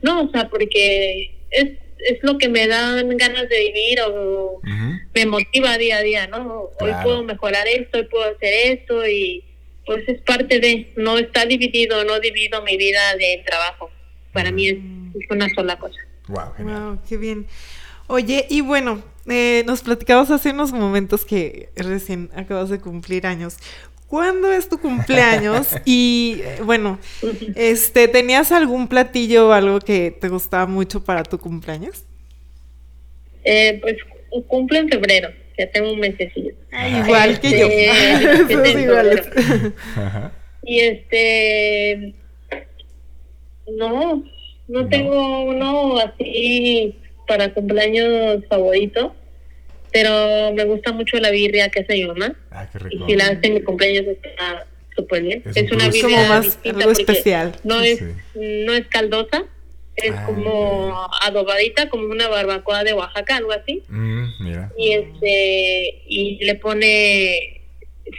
no, o sea, porque es, es lo que me dan ganas de vivir o me motiva día a día, ¿no? Hoy puedo mejorar esto, hoy puedo hacer esto y pues es parte de, no está dividido, no divido mi vida de trabajo. Para mí es, una sola cosa. Wow, qué bien. Oye, y bueno, eh, nos platicabas hace unos momentos que recién acabas de cumplir años. ¿Cuándo es tu cumpleaños? Y bueno, este, ¿tenías algún platillo o algo que te gustaba mucho para tu cumpleaños? Eh, pues cumple en febrero, ya tengo un mesecillo. Ah, igual que yo. Este, y este, no, no tengo uno así para cumpleaños favorito pero me gusta mucho la birria que hace mi mamá. Ah, qué rico. Y si la hace en mi cumpleaños está súper bien. Es, una birria más algo especial. No es, no es caldosa, es ah, como adobadita, como una barbacoa de Oaxaca, algo así. Mm, mira. Y este y le pone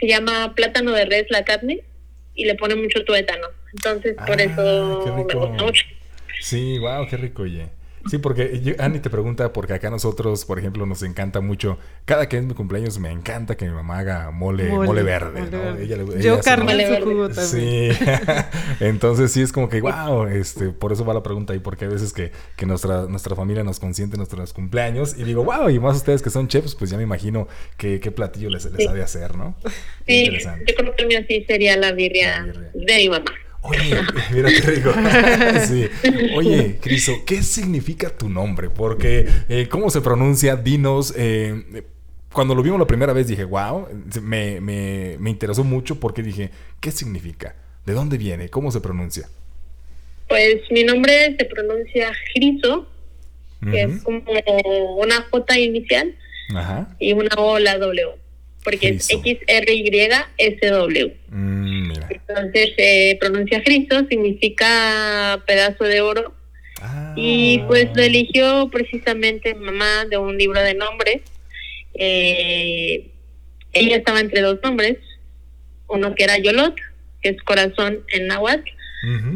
se llama plátano de res la carne y le pone mucho tuétano. Entonces, por ah, eso me gusta mucho. Sí, wow, qué rico, oye. Sí, porque Ani te pregunta, porque acá nosotros, por ejemplo, nos encanta mucho, cada que es mi cumpleaños me encanta que mi mamá haga mole, mole, verde. Yo carne su jugo también. Sí, entonces sí es como que, wow, este, por eso va la pregunta ahí, porque a veces que, que nuestra, nuestra familia nos consiente nuestros cumpleaños y digo, wow, y más ustedes que son chefs, pues ya me imagino que, qué platillo les, les ha de hacer, ¿no? Sí, yo creo que el mío sí sería la birria, de mi mamá. Oye, mira qué rico. sí. Oye, Criso, ¿qué significa tu nombre? Porque, eh, ¿cómo se pronuncia? Dinos. Eh, cuando lo vimos la primera vez dije, wow, me, me, me, interesó mucho porque dije, ¿qué significa? ¿De dónde viene? ¿Cómo se pronuncia? Pues mi nombre se pronuncia Criso, que es como una J inicial y una O la W porque es X-R-Y-S-W. Mm, Entonces se pronuncia Cristo, significa pedazo de oro. Ah. Y pues lo eligió precisamente mamá de un libro de nombres. Eh, ella estaba entre dos nombres, uno que era Yolot, que es corazón en náhuatl,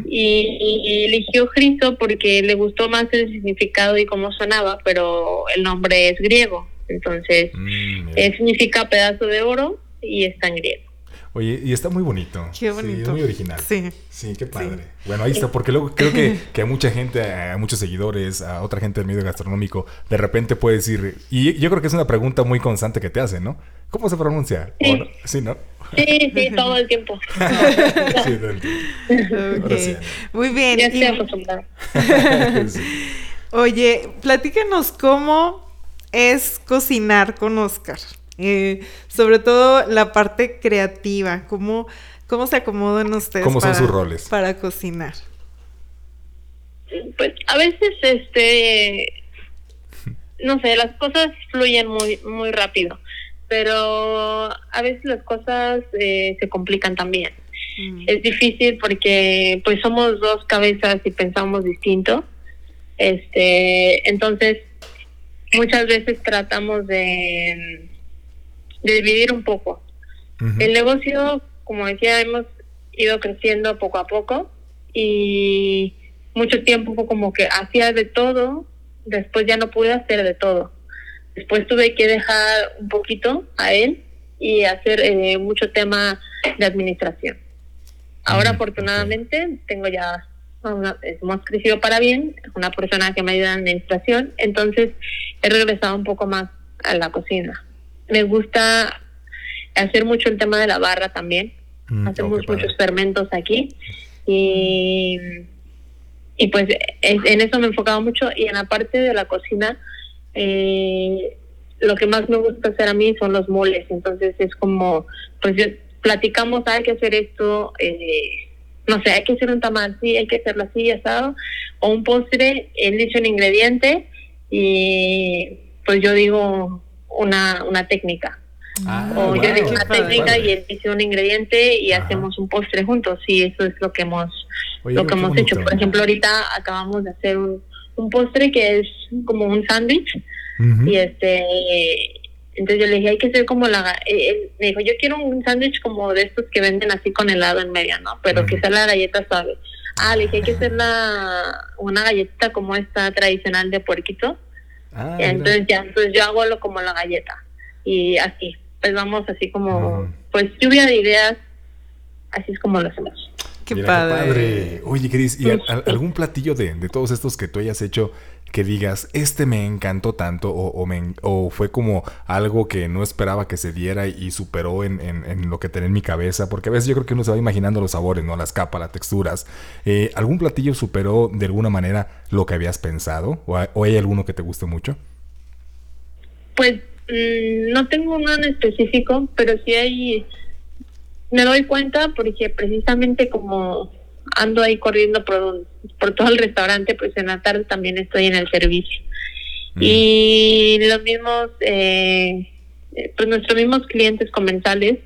y, eligió Cristo porque le gustó más el significado y cómo sonaba, pero el nombre es griego. Entonces, mm, significa pedazo de oro y está en griego. Oye, y está muy bonito. Qué bonito. Sí, muy original. Sí. Sí, qué padre. Bueno, ahí está, porque luego creo que, que, a mucha gente, a muchos seguidores, a otra gente del medio gastronómico, de repente puede decir, y yo creo que es una pregunta muy constante que te hacen, ¿no? ¿Cómo se pronuncia? Sí, no? ¿Sí, ¿no? Sí, sí, todo el tiempo. sí, todo el tiempo. Okay. Muy bien. Ya estoy acostumbrada. Oye, platícanos cómo es cocinar con Oscar. Eh, sobre todo la parte creativa, cómo, cómo se acomodan ustedes ¿Cómo son sus roles? para cocinar. Pues a veces, este, no sé, las cosas fluyen muy, muy rápido, pero a veces las cosas eh, se complican también. Mm. Es difícil porque pues somos dos cabezas y pensamos distinto. Este, entonces muchas veces tratamos de, de dividir un poco. El negocio, como decía, hemos ido creciendo poco a poco y mucho tiempo como que hacía de todo después ya no pude hacer de todo. Después tuve que dejar un poquito a él y hacer eh, mucho tema de administración. Ahora, Mm, afortunadamente, tengo ya, una- hemos crecido para bien, una persona que me ayuda en administración, entonces he regresado un poco más a la cocina. Me gusta hacer mucho el tema de la barra también. Mm, Hacemos muchos fermentos aquí y, y pues es- en eso me he enfocado mucho y en la parte de la cocina eh, lo que más me gusta hacer a mí son los moles entonces es como pues platicamos "Ah, hay que hacer esto eh, no sé hay que hacer un tamal sí hay que hacerlo así asado o un postre él dice un ingrediente y pues yo digo una una técnica Ah, o yo digo una padre. técnica y él dice un ingrediente y Ajá. hacemos un postre juntos y eso es lo que hemos Oye, lo que hemos bonito. hecho por ejemplo ahorita acabamos de hacer un, un postre que es como un sándwich y este entonces yo le dije hay que hacer como la eh, él me dijo yo quiero un sándwich como de estos que venden así con helado en medio no pero que Ujú. sea la galleta suave ah le dije hay que hacer la una galleta como esta tradicional de puerquito Ah, entonces ya, entonces yo hago lo como la galleta. Y así, pues vamos así como, Ujú. pues lluvia de ideas, así es como lo hacemos. Qué Mira, padre. Oye, Cris, ¿y al- Sí. al- algún platillo de, de todos estos que tú hayas hecho que digas, este me encantó tanto o, me o fue como algo que no esperaba que se diera y superó en, lo que tenía en mi cabeza? Porque a veces yo creo que uno se va imaginando los sabores, ¿no? Las capas, las texturas. Eh, ¿Algún platillo superó de alguna manera lo que habías pensado? ¿O hay, o hay alguno que te guste mucho? Pues mm, no tengo uno en específico, pero sí hay, me doy cuenta porque precisamente como ando ahí corriendo por, por todo el restaurante, pues en la tarde también estoy en el servicio. Mm. Y los mismos, eh, eh, pues nuestros mismos clientes comensales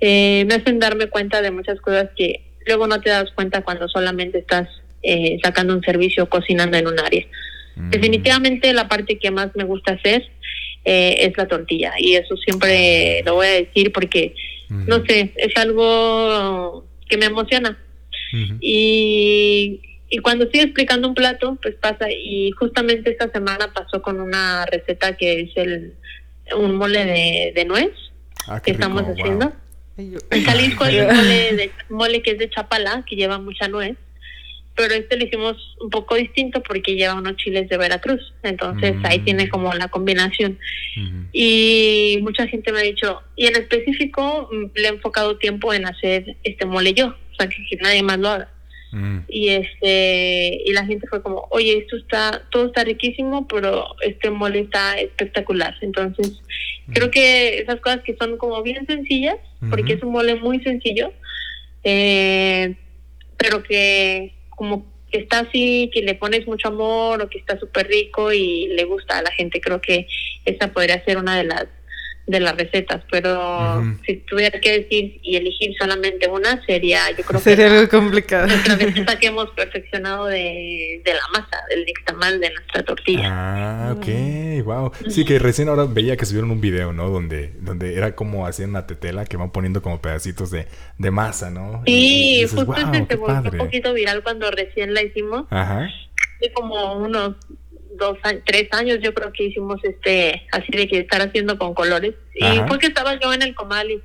eh, me hacen darme cuenta de muchas cosas que luego no te das cuenta cuando solamente estás eh, sacando un servicio o cocinando en un área. Mm. Definitivamente la parte que más me gusta hacer eh, es la tortilla y eso siempre lo voy a decir porque, no sé, es algo que me emociona. Ujú. Y, y cuando estoy explicando un plato, pues pasa, y justamente esta semana pasó con una receta que es el un mole de, de nuez Ah, que rico, estamos wow. haciendo. En Jalisco hay un mole, de, mole que es de chapala, que lleva mucha nuez, pero este lo hicimos un poco distinto porque lleva unos chiles de Veracruz, entonces ahí Mm. tiene como la combinación. Ujú. Y mucha gente me ha dicho, y en específico mm, le he enfocado tiempo en hacer este mole yo, sea, que, que nadie más lo haga. Mm. Y este y la gente fue como, oye, esto está, todo está riquísimo, pero este mole está espectacular. Entonces, creo que esas cosas que son como bien sencillas, porque es un mole muy sencillo, eh, pero que como que está así, que le pones mucho amor o que está súper rico y le gusta a la gente, creo que esa podría ser una de las de las recetas, pero si tuviera que decir y elegir solamente una, sería yo creo Sería que algo complicado. nuestra receta que hemos perfeccionado de, de la masa, del nixtamal de nuestra tortilla. Ah, ok, wow. Sí, que recién ahora veía que subieron un video, ¿no? Donde, donde era como hacían una tetela que van poniendo como pedacitos de, de masa, ¿no? Y- y Sí, dices, justo "Guau, ese qué se volvió padre". un poquito viral cuando recién la hicimos. Ajá. Como unos dos, tres años yo creo que hicimos este, así de que estar haciendo con colores. Ajá. Y fue que estaba yo en el comal y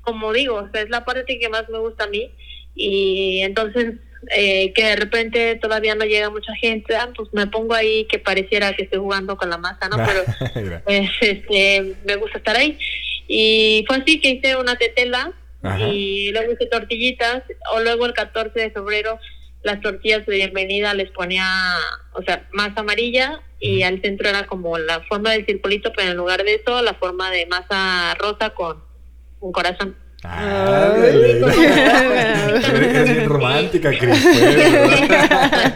como digo, o sea, es la parte que más me gusta a mí. Y entonces eh, que de repente todavía no llega mucha gente, ah, pues me pongo ahí que pareciera que estoy jugando con la masa, ¿no? Pero pues este me gusta estar ahí y fue así que hice una tetela Ajá. y luego hice tortillitas o luego el 14 de febrero las tortillas de bienvenida les ponía o sea masa amarilla y al centro era como la forma del circulito pero en lugar de eso la forma de masa rosa con un corazón Ah, Ay, Eres bien romántica, Cris.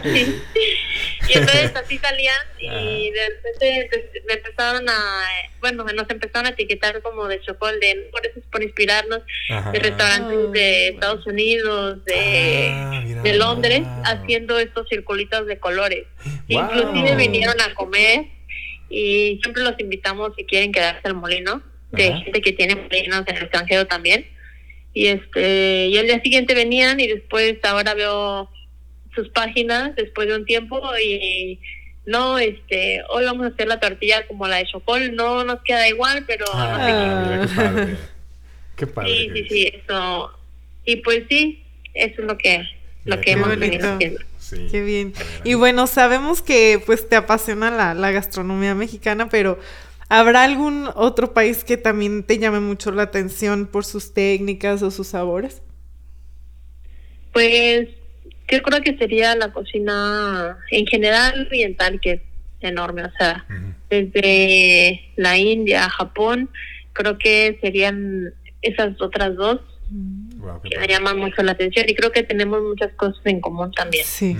pues. Y entonces así salían y Ajá. de repente me empezaron a, bueno, nos empezaron a etiquetar como de chocolate, por eso es por inspirarnos, Ajá. de restaurantes de Ah. Estados Unidos, de, Ah, mira, de Londres, wow. haciendo estos circulitos de colores. Wow. Inclusive vinieron a comer y siempre los invitamos si quieren quedarse al molino, de Ajá. gente que tiene molinos en el extranjero también. Y este y al día siguiente venían y después ahora veo sus páginas después de un tiempo y no, este, hoy vamos a hacer la tortilla como la de Chocol, no nos queda igual, pero ah, no sé qué. qué padre. Qué padre. Sí, sí, sí, eso. Y pues sí, eso es lo que, lo que hemos venido haciendo. Sí, Qué bien. Y bueno, sabemos que pues te apasiona la, la gastronomía mexicana, pero ¿habrá algún otro país que también te llame mucho la atención por sus técnicas o sus sabores? Pues yo creo que sería la cocina en general oriental, que es enorme, o sea, desde la India, Japón, creo que serían esas otras dos que me llaman mucho la atención y creo que tenemos muchas cosas en común también. Sí.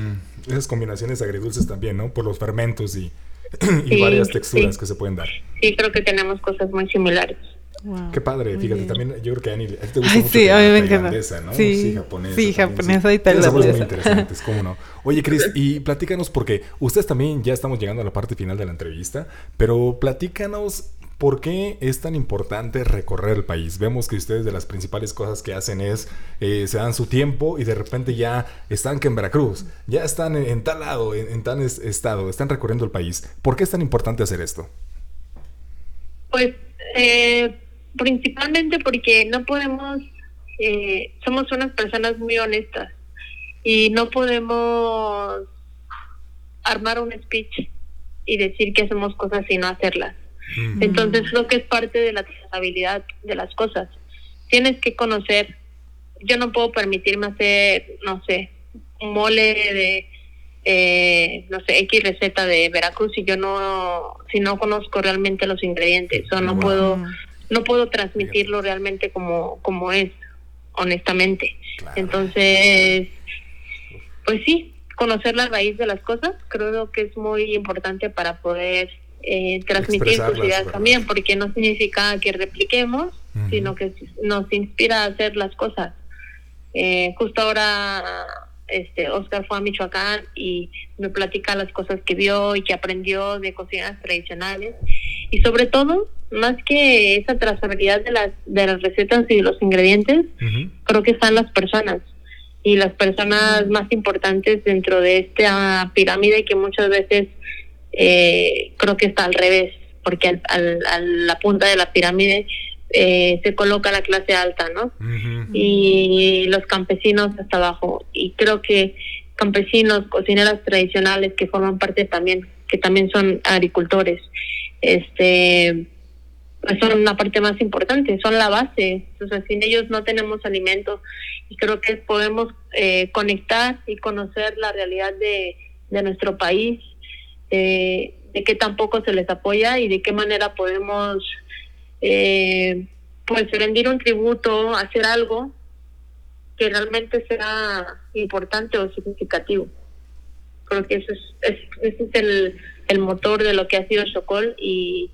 Esas combinaciones agridulces también, ¿no? Por los fermentos y, varias texturas que se pueden dar. Sí, creo que tenemos cosas muy similares. Qué padre, fíjate, también yo creo que a Ani, te gusta mucho sí, a mí me encanta. ¿no? Sí, sí, japonesa. Sí, japonesa y tailandesa. muy interesantes, cómo no. Oye, Cris, y platícanos porque ustedes también ya estamos llegando a la parte final de la entrevista, pero platícanos ¿Por qué es tan importante recorrer el país? Vemos que ustedes de las principales cosas que hacen es, eh, se dan su tiempo y de repente ya están que en Veracruz, ya están en, tal lado, en, en tal estado, están recorriendo el país. ¿Por qué es tan importante hacer esto? Pues eh, principalmente porque no podemos, eh, somos unas personas muy honestas y no podemos armar un speech y decir que hacemos cosas y no hacerlas. Entonces creo que es parte de la trazabilidad de las cosas. Tienes que conocer, yo no puedo permitirme hacer, no sé, un mole de, eh, no sé, X receta de Veracruz si yo no, si no conozco realmente los ingredientes o no puedo no puedo transmitirlo realmente como, como es, honestamente. Entonces, pues sí, conocer la raíz de las cosas creo que es muy importante para poder eh, transmitir tus ideas también, porque no significa que repliquemos, sino que nos inspira a hacer las cosas. Eh, justo ahora este Oscar fue a Michoacán y me platica las cosas que vio y que aprendió de cocinas tradicionales. Y sobre todo más que esa trazabilidad de las de las recetas y de los ingredientes creo que están las personas. Y las personas más importantes dentro de esta pirámide que muchas veces eh, creo que está al revés porque al, a la punta de la pirámide eh, se coloca la clase alta, ¿no? Y los campesinos hasta abajo. Y creo que campesinos, cocineras tradicionales que forman parte también, que también son agricultores, este pues son una parte más importante, son la base. O sea, sin ellos no tenemos alimento y creo que podemos eh, conectar y conocer la realidad de, de nuestro país, eh, de qué tampoco se les apoya y de qué manera podemos eh, pues rendir un tributo, hacer algo que realmente sea importante o significativo. Creo que eso es, ese es el, el motor de lo que ha sido Chocol y,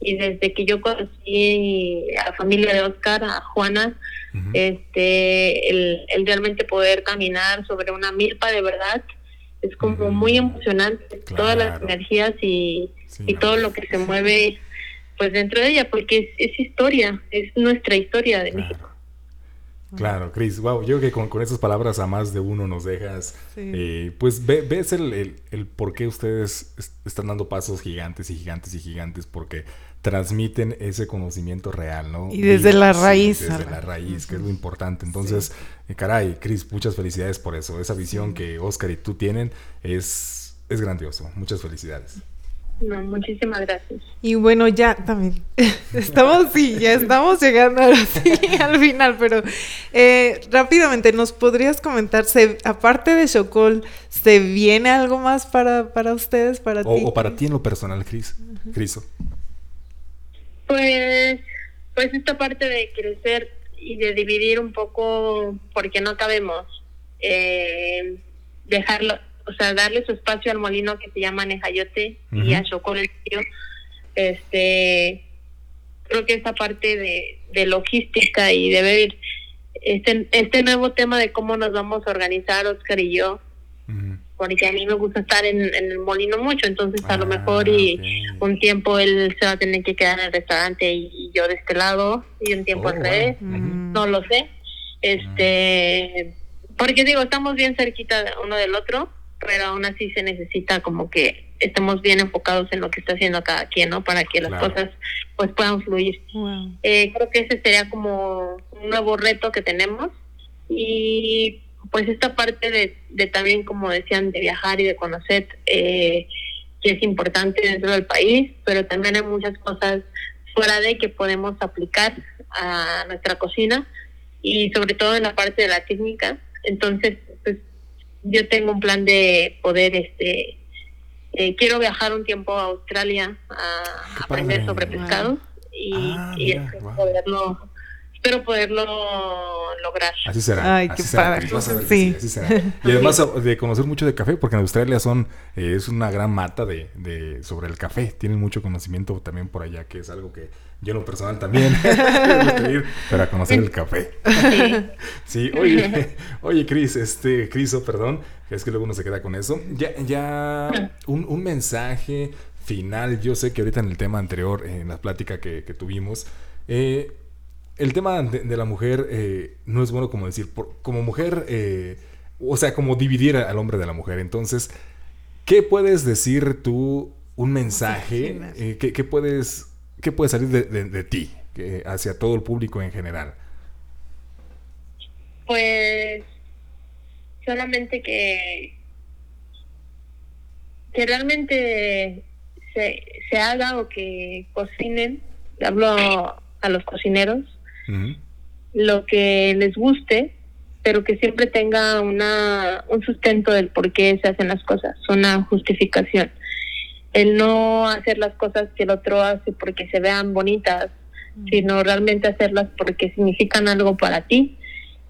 y desde que yo conocí a la familia de Oscar, a Juana, este, el, el, realmente poder caminar sobre una milpa de verdad es como muy emocionante, todas las energías y, y todo lo que se mueve pues dentro de ella, porque es, historia, es nuestra historia de México. Claro, Cris, wow, yo creo que con, con esas palabras a más de uno nos dejas, eh, pues ves el, el, el, por qué ustedes están dando pasos gigantes y gigantes y gigantes, porque transmiten ese conocimiento real, ¿no? Y desde la raíz. desde la raíz, que es lo importante. Entonces, eh, caray, Cris, muchas felicidades por eso. Esa visión que Oscar y tú tienen es, es grandioso. Muchas felicidades. No, muchísimas gracias. Y bueno, ya también. Estamos, sí, ya estamos llegando ahora sí, al final, pero eh, rápidamente, ¿nos podrías comentar, se, aparte de Chocol, ¿se viene algo más para, para ustedes, para o, ti? O para ti en lo personal, Cris, Criso. Pues, pues esta parte de crecer y de dividir un poco, porque no cabemos, eh, dejarlo, o sea, darle su espacio al molino que se llama Nejayote y a Chocol el tío, este, creo que esta parte de, de logística y de ver este, este nuevo tema de cómo nos vamos a organizar Oscar y yo, porque a mí me gusta estar en, el molino mucho, entonces a lo ah, mejor y un tiempo él se va a tener que quedar en el restaurante y, yo de este lado y un tiempo oh, al revés, no lo sé, este, porque digo, estamos bien cerquita uno del otro, pero aún así se necesita como que estemos bien enfocados en lo que está haciendo cada quien, ¿no? Para que las Claro. cosas pues puedan fluir. Wow. Eh, creo que ese sería como un nuevo reto que tenemos y pues esta parte de, de también, como decían, de viajar y de conocer, eh, que es importante dentro del país, pero también hay muchas cosas fuera de que podemos aplicar a nuestra cocina y sobre todo en la parte de la técnica. Entonces, pues yo tengo un plan de poder, este, eh, quiero viajar un tiempo a Australia a aprender sobre Wow. pescado y, Ah, y mira, espero wow. poderlo, espero poderlo lograr. Así será. Ay, así qué será, padre. Cris, vas a ver que Sí. sí, así será. Y además de conocer mucho de café, porque en Australia son eh, es una gran mata de, de- sobre el café. Tienen mucho conocimiento también por allá, que es algo que yo en lo personal también ir para conocer el café. Sí, oye, oye, Cris, este, Criso, perdón, es que luego uno se queda con eso. Ya, ya, un, un mensaje final. Yo sé que ahorita en el tema anterior, en la plática que, que tuvimos, eh, el tema de, de la mujer eh, no es bueno como decir, por- como mujer, eh, o sea, como dividir al hombre de la mujer. Entonces, ¿qué puedes decir tú, un mensaje, eh, ¿qué, qué puedes, qué puede salir de, de- de ti que- hacia todo el público en general? Pues solamente que que realmente se, se haga o que cocinen, hablo a los cocineros, lo que les guste, pero que siempre tenga una un sustento del por qué se hacen las cosas, una justificación. El no hacer las cosas que el otro hace porque se vean bonitas, sino realmente hacerlas porque significan algo para ti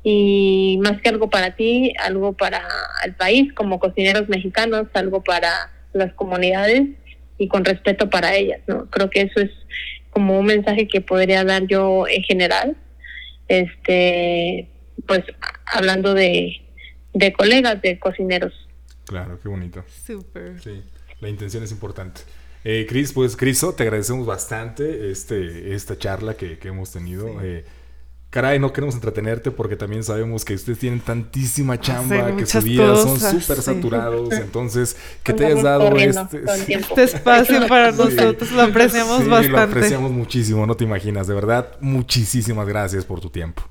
y más que algo para ti, algo para el país como cocineros mexicanos, algo para las comunidades y con respeto para ellas, ¿no? Creo que eso es como un mensaje que podría dar yo en general, este, pues hablando de, de colegas, de cocineros. Claro, qué bonito. Súper. Sí, la intención es importante. Eh, Cris, pues Criso, te agradecemos bastante este, esta charla que, que hemos tenido. Eh, caray, no queremos entretenerte porque también sabemos que ustedes tienen tantísima chamba, que su muchas vida son súper sí. saturados. Entonces, que te hayas dado este... Este espacio para Sí. nosotros lo apreciamos sí, bastante. lo apreciamos muchísimo, no te imaginas. De verdad, muchísimas gracias por tu tiempo.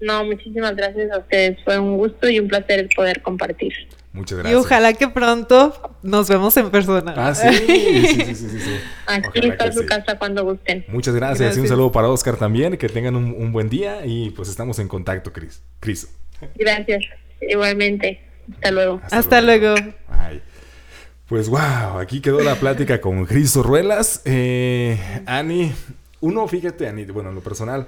No, muchísimas gracias a ustedes. Fue un gusto y un placer poder compartir. Muchas Y gracias. ojalá que pronto nos vemos en persona. Ah, sí, sí, sí, sí, sí, sí, sí. Aquí está su sí. casa cuando gusten. Muchas gracias. y un saludo para Oscar también. Que tengan un, un buen día y pues estamos en contacto, Cris. Cris. Gracias. Igualmente. Hasta luego. Hasta luego. Ay. Pues wow, aquí quedó la plática con Cris Ruelas. Eh, Ani, uno, fíjate, Ani, bueno, en lo personal,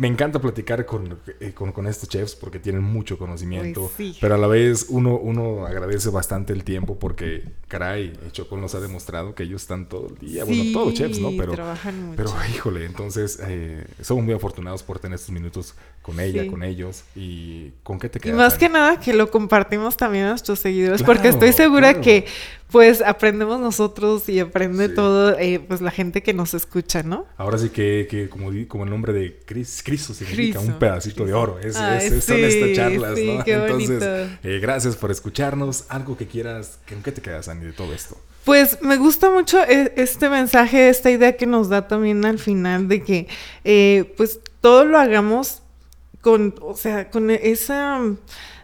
me encanta platicar con, eh, con, con estos chefs porque tienen mucho conocimiento, sí. pero a la vez uno, uno agradece bastante el tiempo porque, caray, Chocón nos ha demostrado que ellos están todo el día, bueno, todos chefs, ¿no? Pero, trabajan mucho. pero híjole, entonces eh, somos muy afortunados por tener estos minutos con ella, Sí. con ellos y ¿con qué te Y quedas? más Ani? que nada que lo compartimos también a nuestros seguidores, Claro, porque estoy segura claro. que pues aprendemos nosotros y aprende Sí. todo eh, pues la gente que nos escucha, ¿no? Ahora sí que, que como, di- como el nombre de Cris, Criso significa un pedacito de oro. Es, Ay, es- es- son sí, estas charlas, sí, ¿no? qué Entonces, eh, gracias por escucharnos. Algo que quieras, ¿con qué te quedas, Ani, de todo esto? Pues me gusta mucho e- este mensaje, esta idea que nos da también al final de que eh, pues todo lo hagamos con, o sea, con esa,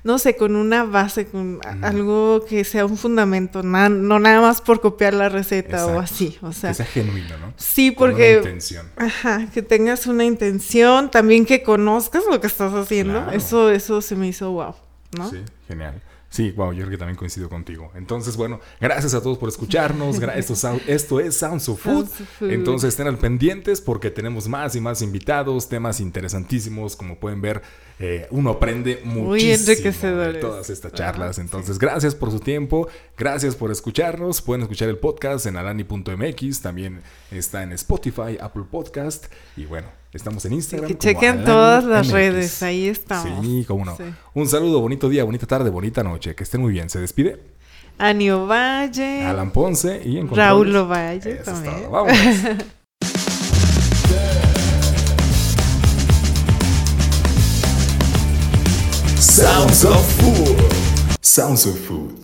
no sé, con una base, con algo que sea un fundamento, na- no nada más por copiar la receta o así, o sea, que sea genuino, ¿no? sí, Con una porque... intención. Ajá, que tengas una intención, también que conozcas lo que estás haciendo. Claro. Eso, eso se me hizo wow, ¿no? Sí, genial. Sí, wow, yo creo que también coincido contigo. Entonces, bueno, gracias a todos por escucharnos. Esto, esto es Sounds of Food. Sounds of Food. Entonces, estén al pendientes porque tenemos más y más invitados, temas interesantísimos. Como pueden ver, eh, uno aprende muchísimo de todas estas charlas. Entonces, gracias por su tiempo. Gracias por escucharnos. Pueden escuchar el podcast en alani.mx. También está en Spotify, Apple Podcast. Y bueno, estamos en Instagram. Como chequen todas las MX. redes, ahí estamos. Sí, cómo no. Sí. Un saludo, bonito día, bonita tarde, bonita noche. Que estén muy bien. Se despide Anio Valle, Alan Ponce y en Raúl. Ovalle también. Vámonos. Sounds of Food. Sounds of Food.